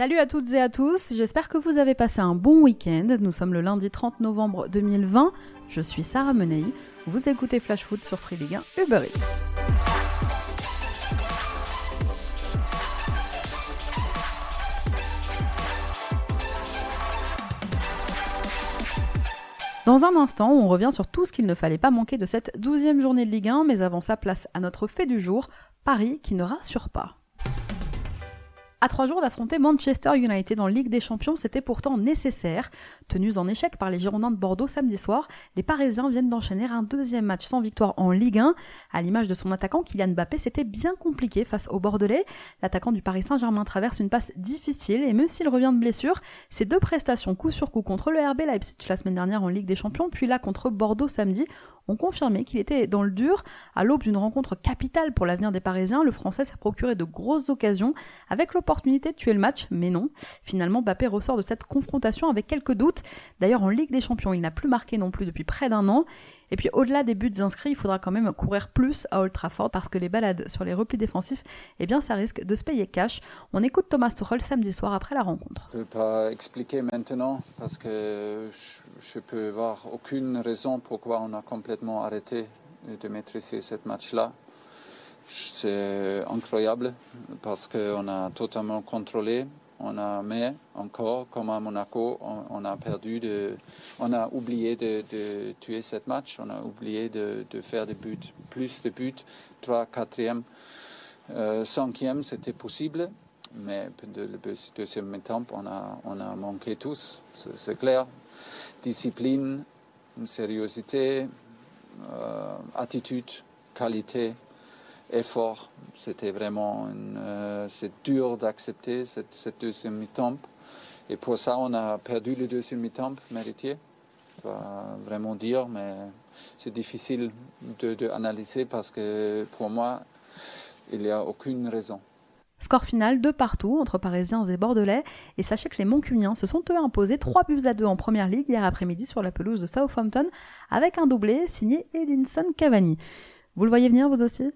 Salut à toutes et à tous, j'espère que vous avez passé un bon week-end. Nous sommes le lundi 30 novembre 2020. Je suis Sarah Menei. Vous écoutez Flash Foot sur Free Ligue 1 Uber Eats. Dans un instant, on revient sur tout ce qu'il ne fallait pas manquer de cette douzième journée de Ligue 1, mais avant ça, place à notre fait du jour, Paris qui ne rassure pas. À trois jours d'affronter Manchester United en Ligue des Champions, c'était pourtant nécessaire. Tenus en échec par les Girondins de Bordeaux samedi soir, les Parisiens viennent d'enchaîner un deuxième match sans victoire en Ligue 1. À l'image de son attaquant Kylian Mbappé, c'était bien compliqué face aux Bordelais. L'attaquant du Paris Saint-Germain traverse une passe difficile et même s'il revient de blessure, ses deux prestations coup sur coup contre le RB Leipzig la semaine dernière en Ligue des Champions, puis là contre Bordeaux samedi, ont confirmé qu'il était dans le dur. À l'aube d'une rencontre capitale pour l'avenir des Parisiens, le Français s'est procuré de grosses occasions avec l'opportunité de tuer le match, mais non. Finalement, Mbappé ressort de cette confrontation avec quelques doutes. D'ailleurs, en Ligue des Champions, il n'a plus marqué non plus depuis près d'un an. Et puis au-delà des buts inscrits, il faudra quand même courir plus à Old Trafford parce que les balades sur les replis défensifs, eh bien ça risque de se payer cash. On écoute Thomas Tuchel samedi soir après la rencontre. Je ne peux pas expliquer maintenant parce que je ne peux voir aucune raison pourquoi on a complètement arrêté de maîtriser ce match-là. C'est incroyable parce qu'on a totalement contrôlé. On a, mais encore, comme à Monaco, on, a perdu de, on a oublié de, tuer cette match, on a oublié de, faire des buts, plus de buts, 3, 4e, 5e, c'était possible, mais de, le deuxième temps, on a, on a manqué tous, c'est clair. Discipline, sérieuxité, euh, attitude, qualité, effort. C'était vraiment euh, c'est dur d'accepter cette, deuxième mi-temps. Et pour ça, on a perdu le deuxième mi-temps mérité. Dois vraiment dire, mais c'est difficile de, analyser parce que pour moi, il n'y a aucune raison. Score final de partout entre Parisiens et Bordelais. Et sachez que les Moncuniens se sont eux imposés 3 buts à 2 en première ligue hier après-midi sur la pelouse de Southampton avec un doublé signé Edinson Cavani. Vous le voyez venir vous aussi?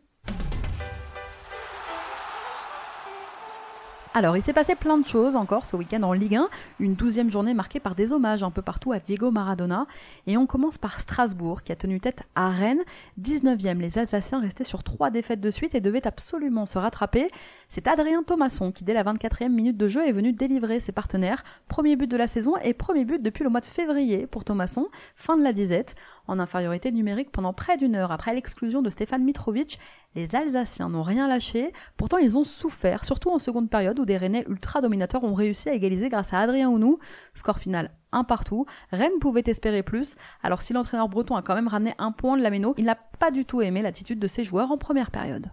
Alors, il s'est passé plein de choses encore ce week-end en Ligue 1, une douzième journée marquée par des hommages un peu partout à Diego Maradona, et on commence par Strasbourg qui a tenu tête à Rennes, 19e, les Alsaciens restaient sur trois défaites de suite et devaient absolument se rattraper. C'est Adrien Thomasson qui, dès la 24e minute de jeu, est venu délivrer ses partenaires, premier but de la saison et premier but depuis le mois de février pour Thomasson, fin de la disette, en infériorité numérique pendant près d'une heure après l'exclusion de Stéphane Mitrovic les Alsaciens n'ont rien lâché, pourtant ils ont souffert, surtout en seconde période où des Rennais ultra dominateurs ont réussi à égaliser grâce à Adrien Ounou. Score final un partout. Rennes pouvait espérer plus. Alors si l'entraîneur breton a quand même ramené un point de la Méno, il n'a pas du tout aimé l'attitude de ses joueurs en première période.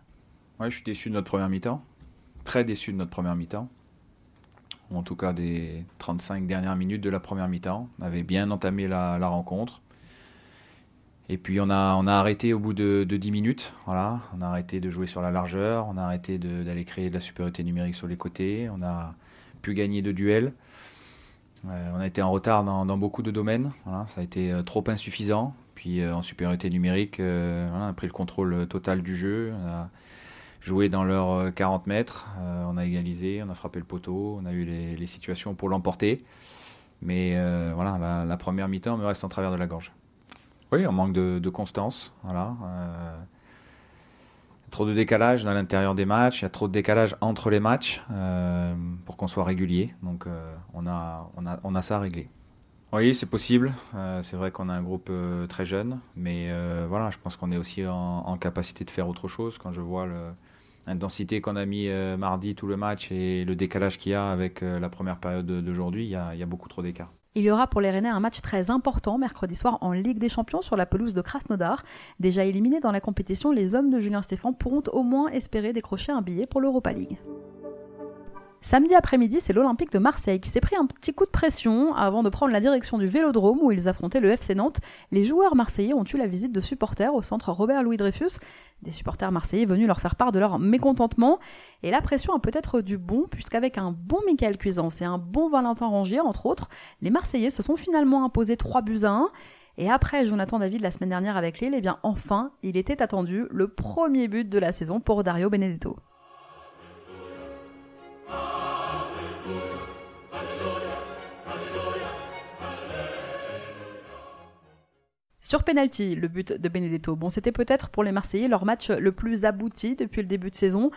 Ouais, je suis déçu de notre première mi-temps. Très déçu de notre première mi-temps. En tout cas des 35 dernières minutes de la première mi-temps. On avait bien entamé la rencontre. Et puis on a, on a arrêté au bout de, de 10 minutes. On a arrêté de jouer sur la largeur, on a arrêté d'aller créer de la supériorité numérique sur les côtés, on a pu gagner de duels. Euh, on a été en retard dans, beaucoup de domaines. Ça a été euh, trop insuffisant. Puis euh, en supériorité numérique, on a pris le contrôle total du jeu. Joué dans leurs 40 mètres. on a égalisé, on a frappé le poteau, on a eu les, situations pour l'emporter. Mais voilà, la, première mi-temps me reste en travers de la gorge. Oui, on manque de, constance. Voilà. Euh, trop de décalage dans l'intérieur des matchs, il y a trop de décalage entre les matchs euh, pour qu'on soit régulier. Donc euh, on, a, on, a, on a ça à régler. Oui, c'est possible. c'est vrai qu'on a un groupe très jeune, mais voilà, je pense qu'on est aussi en, capacité de faire autre chose. Quand je vois l'intensité qu'on a mis mardi tout le match et le décalage qu'il y a avec la première période d'aujourd'hui, il y y a beaucoup trop d'écart. Il y aura pour les Rennais un match très important mercredi soir en Ligue des Champions sur la pelouse de Krasnodar. Déjà éliminés dans la compétition, les hommes de Julien Stéphan pourront au moins espérer décrocher un billet pour l'Europa League. Samedi après-midi, c'est l'Olympique de Marseille qui s'est pris un petit coup de pression avant de prendre la direction du Vélodrome où ils affrontaient le FC Nantes. Les joueurs marseillais ont eu la visite de supporters au centre Robert Louis Dreyfus, des supporters marseillais venus leur faire part de leur mécontentement. Et la pression a peut-être du bon, puisqu'avec un bon Michael Cuisance et un bon Valentin Rongier, entre autres, les Marseillais se sont finalement imposés 3 buts à 1. Et après Jonathan David la semaine dernière avec Lille, eh bien enfin, il était attendu le premier but de la saison pour Dario Benedetto. Sur penalty, le but de Benedetto. Bon, c'était peut-être pour les Marseillais leur match le plus abouti depuis le début de saison.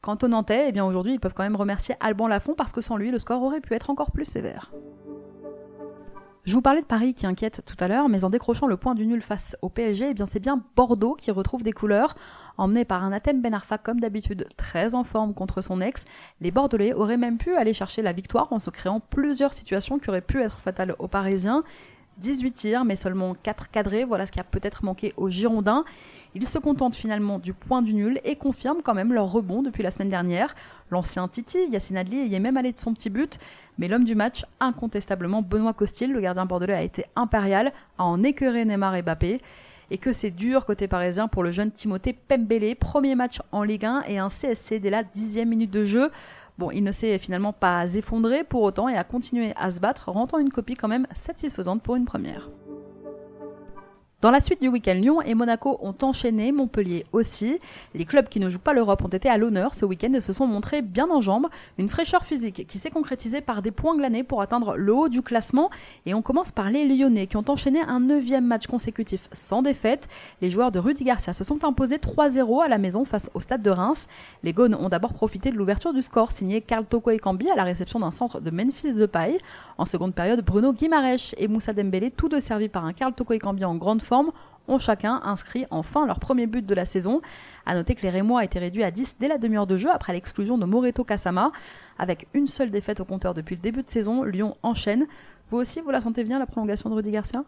Quant aux Nantais, eh bien aujourd'hui, ils peuvent quand même remercier Alban Lafont parce que sans lui, le score aurait pu être encore plus sévère. Je vous parlais de Paris qui inquiète tout à l'heure, mais en décrochant le point du nul face au PSG, eh bien c'est bien Bordeaux qui retrouve des couleurs. Emmené par un Athème Ben Arfa comme d'habitude très en forme contre son ex, les Bordelais auraient même pu aller chercher la victoire en se créant plusieurs situations qui auraient pu être fatales aux Parisiens. 18 tirs, mais seulement 4 cadrés, voilà ce qui a peut-être manqué aux Girondins. Ils se contentent finalement du point du nul et confirment quand même leur rebond depuis la semaine dernière. L'ancien Titi, Yacine Adli, y est même allé de son petit but, mais l'homme du match, incontestablement Benoît Costil, le gardien bordelais, a été impérial, à en écœurer Neymar et Mbappé. Et que c'est dur côté parisien pour le jeune Timothée Pembele, premier match en Ligue 1 et un CSC dès la dixième minute de jeu. Bon, il ne s'est finalement pas effondré pour autant et a continué à se battre, rendant une copie quand même satisfaisante pour une première. Dans la suite du week-end, Lyon et Monaco ont enchaîné, Montpellier aussi. Les clubs qui ne jouent pas l'Europe ont été à l'honneur ce week-end et se sont montrés bien en jambes. Une fraîcheur physique qui s'est concrétisée par des points glanés pour atteindre le haut du classement. Et on commence par les Lyonnais qui ont enchaîné un neuvième match consécutif sans défaite. Les joueurs de Rudy Garcia se sont imposés 3-0 à la maison face au stade de Reims. Les Gones ont d'abord profité de l'ouverture du score signé Carl Toko et Cambi à la réception d'un centre de Memphis de paille. En seconde période, Bruno Guimarèche et Moussa Dembélé, tous deux servis par un Carl Toko et Cambi en grande ont chacun inscrit enfin leur premier but de la saison. A noter que les Rémois a été réduits à 10 dès la demi-heure de jeu après l'exclusion de Moreto Kasama. Avec une seule défaite au compteur depuis le début de saison, Lyon enchaîne. Vous aussi, vous la sentez bien la prolongation de Rudy Garcia?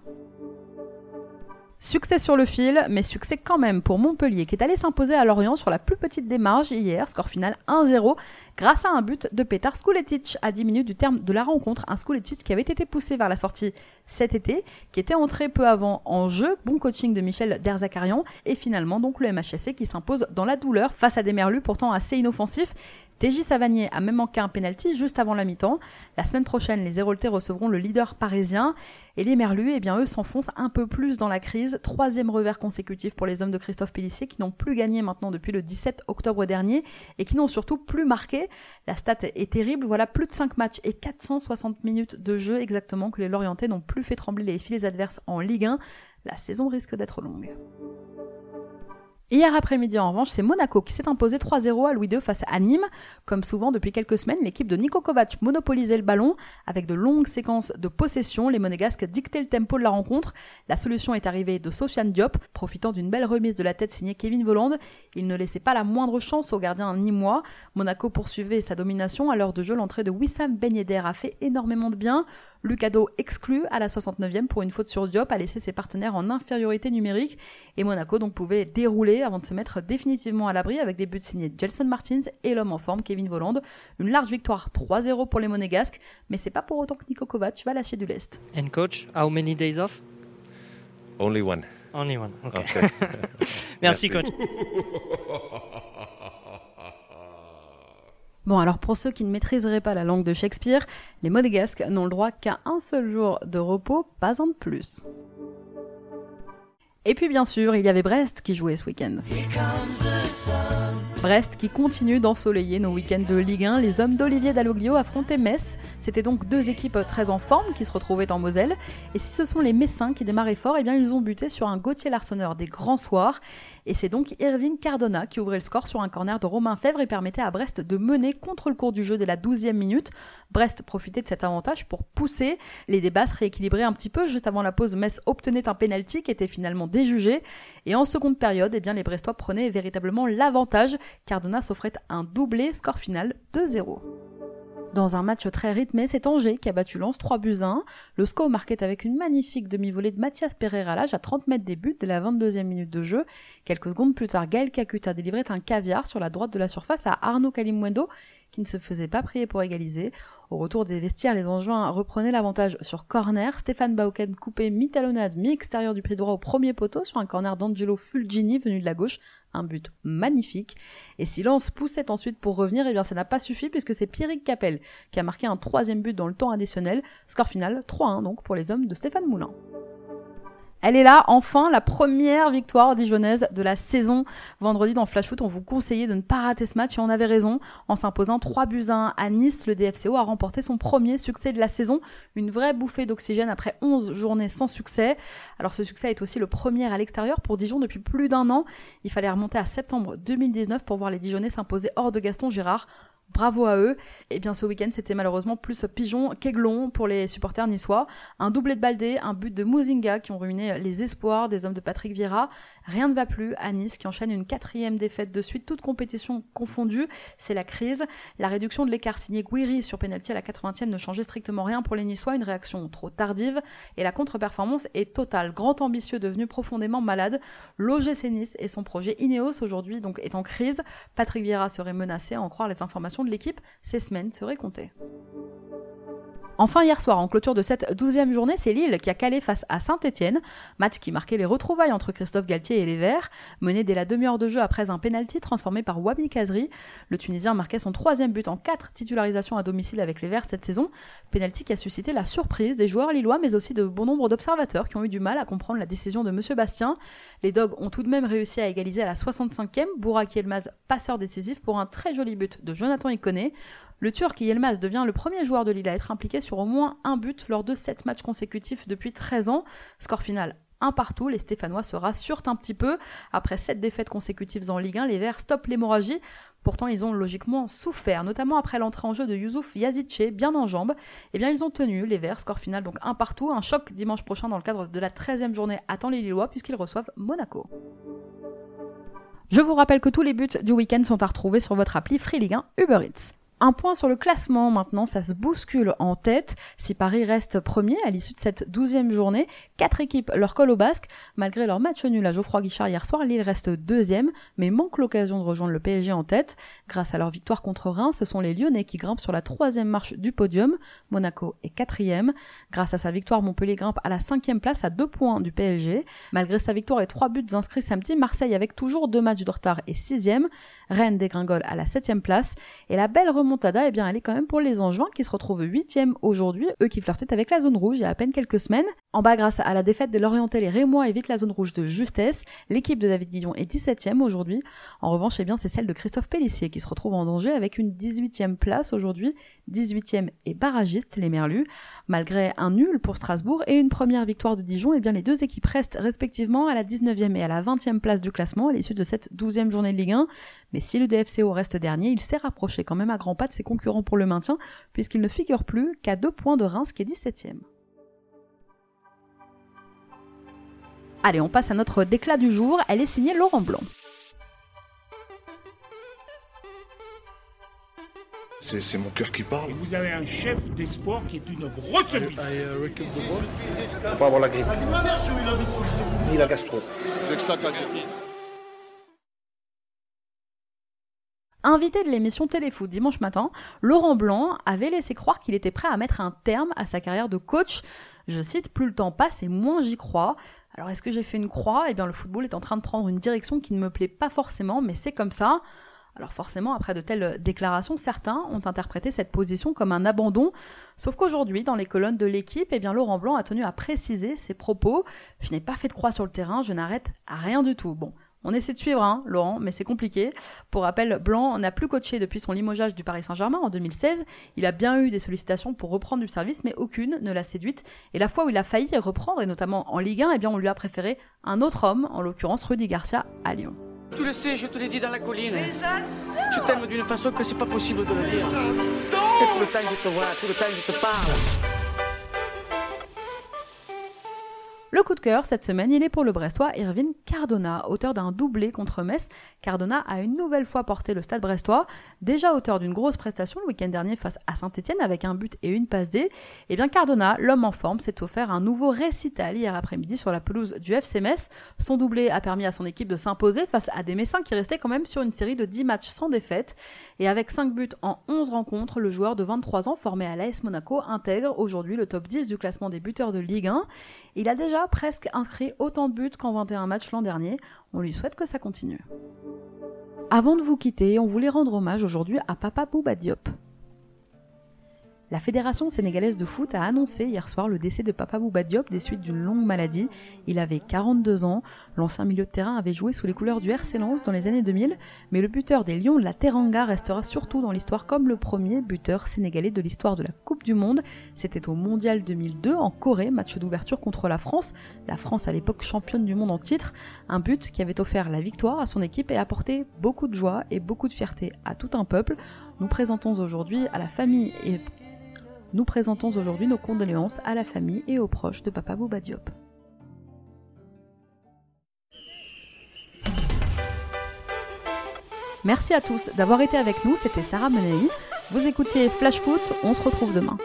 Succès sur le fil, mais succès quand même pour Montpellier qui est allé s'imposer à Lorient sur la plus petite démarche hier, score final 1-0, grâce à un but de Petar Skuletic à 10 minutes du terme de la rencontre. Un Skuletic qui avait été poussé vers la sortie cet été, qui était entré peu avant en jeu. Bon coaching de Michel Derzakarian. Et finalement, donc le MHSC qui s'impose dans la douleur face à des merlus pourtant assez inoffensifs. TJ Savanier a même manqué un penalty juste avant la mi-temps. La semaine prochaine, les Héroltais recevront le leader parisien. Et les Merlus, eh bien, eux s'enfoncent un peu plus dans la crise. Troisième revers consécutif pour les hommes de Christophe Pellissier qui n'ont plus gagné maintenant depuis le 17 octobre dernier et qui n'ont surtout plus marqué. La stat est terrible. Voilà plus de 5 matchs et 460 minutes de jeu exactement que les Lorientais n'ont plus fait trembler les filets adverses en Ligue 1. La saison risque d'être longue. Hier après-midi, en revanche, c'est Monaco qui s'est imposé 3-0 à Louis II face à Nîmes. Comme souvent depuis quelques semaines, l'équipe de Niko Kovac monopolisait le ballon avec de longues séquences de possession. Les Monégasques dictaient le tempo de la rencontre. La solution est arrivée de Sofiane Diop, profitant d'une belle remise de la tête signée Kevin Voland. Il ne laissait pas la moindre chance au gardien nîmois. Monaco poursuivait sa domination. À l'heure de jeu, l'entrée de Wissam Ben Yedder a fait énormément de bien. Lucado exclu à la 69e pour une faute sur Diop a laissé ses partenaires en infériorité numérique et Monaco donc pouvait dérouler avant de se mettre définitivement à l'abri avec des buts signés Gelson Martins et l'homme en forme Kevin Voland. Une large victoire 3-0 pour les Monégasques, mais c'est pas pour autant que Niko Kovac va lâcher du lest. And coach, how many days off? Only one. Only one. Okay. Okay. Merci coach. Bon, alors pour ceux qui ne maîtriseraient pas la langue de Shakespeare, les Monégasques n'ont le droit qu'à un seul jour de repos, pas un de plus. Et puis bien sûr, il y avait Brest qui jouait ce week-end. Brest qui continue d'ensoleiller nos week-ends de Ligue 1. Les hommes d'Olivier Dalloglio affrontaient Metz. C'était donc deux équipes très en forme qui se retrouvaient en Moselle. Et si ce sont les Messins qui démarraient fort, eh bien ils ont buté sur un Gauthier Larsonneur des grands soirs. Et c'est donc Irvine Cardona qui ouvrait le score sur un corner de Romain Fèvre et permettait à Brest de mener contre le cours du jeu dès la 12e minute. Brest profitait de cet avantage pour pousser. Les débats se rééquilibraient un petit peu. Juste avant la pause, Metz obtenait un penalty qui était finalement déjugé. Et en seconde période, eh bien, les Brestois prenaient véritablement l'avantage. Cardona s'offrait un doublé, score final 2-0. Dans un match très rythmé, c'est Angers qui a battu Lens 3 buts 1. Le score marquait avec une magnifique demi-volée de Mathias Pereira l'âge à 30 mètres des buts de la 22e minute de jeu. Quelques secondes plus tard, Gaël Kakuta délivrait un caviar sur la droite de la surface à Arnaud Kalimwendo qui ne se faisait pas prier pour égaliser. Au retour des vestiaires, les Angevins reprenaient l'avantage sur corner. Stéphane Bauken coupait mi-talonnade, mi-extérieur du pied droit au premier poteau sur un corner d'Angelo Fulgini venu de la gauche. Un but magnifique. Et si Lens poussait ensuite pour revenir, eh bien ça n'a pas suffi puisque c'est Pierrick Capel qui a marqué un troisième but dans le temps additionnel. Score final 3-1 donc pour les hommes de Stéphane Moulin. Elle est là, enfin, la première victoire dijonnaise de la saison. Vendredi dans Flash Foot, on vous conseillait de ne pas rater ce match et on avait raison. En s'imposant 3 buts à 1 à Nice, le DFCO a remporté son premier succès de la saison. Une vraie bouffée d'oxygène après 11 journées sans succès. Alors ce succès est aussi le premier à l'extérieur pour Dijon depuis plus d'un an. Il fallait remonter à septembre 2019 pour voir les Dijonnais s'imposer hors de Gaston Girard. Bravo à eux. Et bien ce week-end, c'était malheureusement plus pigeon qu'aiglon pour les supporters niçois. Un doublé de Baldé, un but de Mouzinga qui ont ruiné les espoirs des hommes de Patrick Vieira. Rien ne va plus à Nice qui enchaîne une quatrième défaite de suite, toute compétition confondue. C'est la crise. La réduction de l'écart signé Guiri sur penalty à la 80e ne changeait strictement rien pour les Niçois, une réaction trop tardive. Et la contre-performance est totale. Grand ambitieux devenu profondément malade. L'OGC Nice et son projet Ineos aujourd'hui donc est en crise. Patrick Vieira serait menacé à en croire les informations de l'équipe. Ces semaines seraient comptées. Enfin, hier soir, en clôture de cette douzième journée, c'est Lille qui a calé face à Saint-Etienne. Match qui marquait les retrouvailles entre Christophe Galtier et les Verts. Mené dès la demi-heure de jeu après un penalty transformé par Wabi Kazri. Le Tunisien marquait son troisième but en quatre titularisations à domicile avec les Verts cette saison. Penalty qui a suscité la surprise des joueurs lillois, mais aussi de bon nombre d'observateurs qui ont eu du mal à comprendre la décision de Monsieur Bastien. Les Dogs ont tout de même réussi à égaliser à la 65e. Bouraki Elmaz, passeur décisif pour un très joli but de Jonathan Iconé. Le Turc Yilmaz devient le premier joueur de Lille à être impliqué sur au moins un but lors de 7 matchs consécutifs depuis 13 ans. Score final un partout, les Stéphanois se rassurent un petit peu. Après 7 défaites consécutives en Ligue 1, les Verts stoppent l'hémorragie. Pourtant, ils ont logiquement souffert, notamment après l'entrée en jeu de Youssouf Yazidche, bien en jambes. Eh bien, ils ont tenu les Verts, score final donc un partout. Un choc dimanche prochain dans le cadre de la 13e journée attend les Lillois puisqu'ils reçoivent Monaco. Je vous rappelle que tous les buts du week-end sont à retrouver sur votre appli Free Ligue 1 Uber Eats. Un point sur le classement maintenant, ça se bouscule en tête. Si Paris reste premier à l'issue de cette douzième journée, quatre équipes leur collent au basque. Malgré leur match nul à Geoffroy Guichard hier soir, Lille reste deuxième, mais manque l'occasion de rejoindre le PSG en tête. Grâce à leur victoire contre Reims, ce sont les Lyonnais qui grimpent sur la troisième marche du podium. Monaco est quatrième. Grâce à sa victoire, Montpellier grimpe à la cinquième place à deux points du PSG. Malgré sa victoire et trois buts inscrits samedi, Marseille avec toujours deux matchs de retard est sixième. Rennes dégringole à la septième place. Et la belle remontée Montada, eh bien, elle est quand même pour les Angevins qui se retrouvent 8 aujourd'hui, eux qui flirtaient avec la zone rouge il y a à peine quelques semaines. En bas, grâce à la défaite des Lorientais, les Rémois évitent la zone rouge de justesse. L'équipe de David Guillon est 17ème aujourd'hui. En revanche, eh bien, c'est celle de Christophe Pellissier qui se retrouve en danger avec une 18ème place aujourd'hui. 18ème et barragiste, les Merlus. Malgré un nul pour Strasbourg et une première victoire de Dijon, eh bien, les deux équipes restent respectivement à la 19e et à la 20e place du classement à l'issue de cette 12e journée de Ligue 1. Mais si le DFCO reste dernier, il s'est rapproché quand même à grands pas de ses concurrents pour le maintien, puisqu'il ne figure plus qu'à deux points de Reims qui est 17ème. Allez, on passe à notre déclat du jour. Elle est signée Laurent Blanc. C'est mon cœur qui parle. Et vous avez un chef d'espoir qui est une grosse bite. Faut pas avoir la grippe. Ni la gastro. C'est que ça qu'a dit. Invité de l'émission Téléfoot dimanche matin, Laurent Blanc avait laissé croire qu'il était prêt à mettre un terme à sa carrière de coach. Je cite, plus le temps passe et moins j'y crois. Alors est-ce que j'ai fait une croix? Eh bien le football est en train de prendre une direction qui ne me plaît pas forcément, mais c'est comme ça. Alors forcément, après de telles déclarations, certains ont interprété cette position comme un abandon, sauf qu'aujourd'hui, dans les colonnes de l'équipe, eh bien Laurent Blanc a tenu à préciser ses propos. Je n'ai pas fait de croix sur le terrain, je n'arrête rien du tout. Bon, on essaie de suivre, hein, Laurent, mais c'est compliqué. Pour rappel, Blanc n'a plus coaché depuis son limogeage du Paris Saint-Germain en 2016. Il a bien eu des sollicitations pour reprendre du service, mais aucune ne l'a séduite. Et la fois où il a failli reprendre, et notamment en Ligue 1, eh bien, on lui a préféré un autre homme, en l'occurrence Rudy Garcia, à Lyon. Tu le sais, je te l'ai dit dans la colline. Tu t'aimes d'une façon que c'est pas possible de le dire. Et tout le temps je te vois, tout le temps je te parle. Le coup de cœur cette semaine, il est pour le Brestois Irvine Cardona, auteur d'un doublé contre Metz. Cardona a une nouvelle fois porté le stade brestois, déjà auteur d'une grosse prestation le week-end dernier face à Saint-Etienne avec un but et une passe D. Et eh bien Cardona, l'homme en forme, s'est offert un nouveau récital hier après-midi sur la pelouse du FC Metz. Son doublé a permis à son équipe de s'imposer face à des Messins qui restaient quand même sur une série de 10 matchs sans défaite. Et avec 5 buts en 11 rencontres, le joueur de 23 ans formé à l'AS Monaco intègre aujourd'hui le top 10 du classement des buteurs de Ligue 1. Il a presque inscrit autant de buts qu'en 21 matchs l'an dernier. On lui souhaite que ça continue. Avant de vous quitter, on voulait rendre hommage aujourd'hui à Papa Bouba Diop. La Fédération sénégalaise de foot a annoncé hier soir le décès de Papa Bouba Diop des suites d'une longue maladie. Il avait 42 ans. L'ancien milieu de terrain avait joué sous les couleurs du RC dans les années 2000, mais le buteur des Lions de la Teranga restera surtout dans l'histoire comme le premier buteur sénégalais de l'histoire de la Coupe du Monde. C'était au Mondial 2002 en Corée, match d'ouverture contre la France. La France à l'époque championne du monde en titre, un but qui avait offert la victoire à son équipe et apporté beaucoup de joie et beaucoup de fierté à tout un peuple. Nous présentons aujourd'hui à la famille et nous présentons aujourd'hui nos condoléances à la famille et aux proches de Papa Bouba Diop. Merci à tous d'avoir été avec nous, c'était Sarah Menei. Vous écoutiez Flash Foot, on se retrouve demain.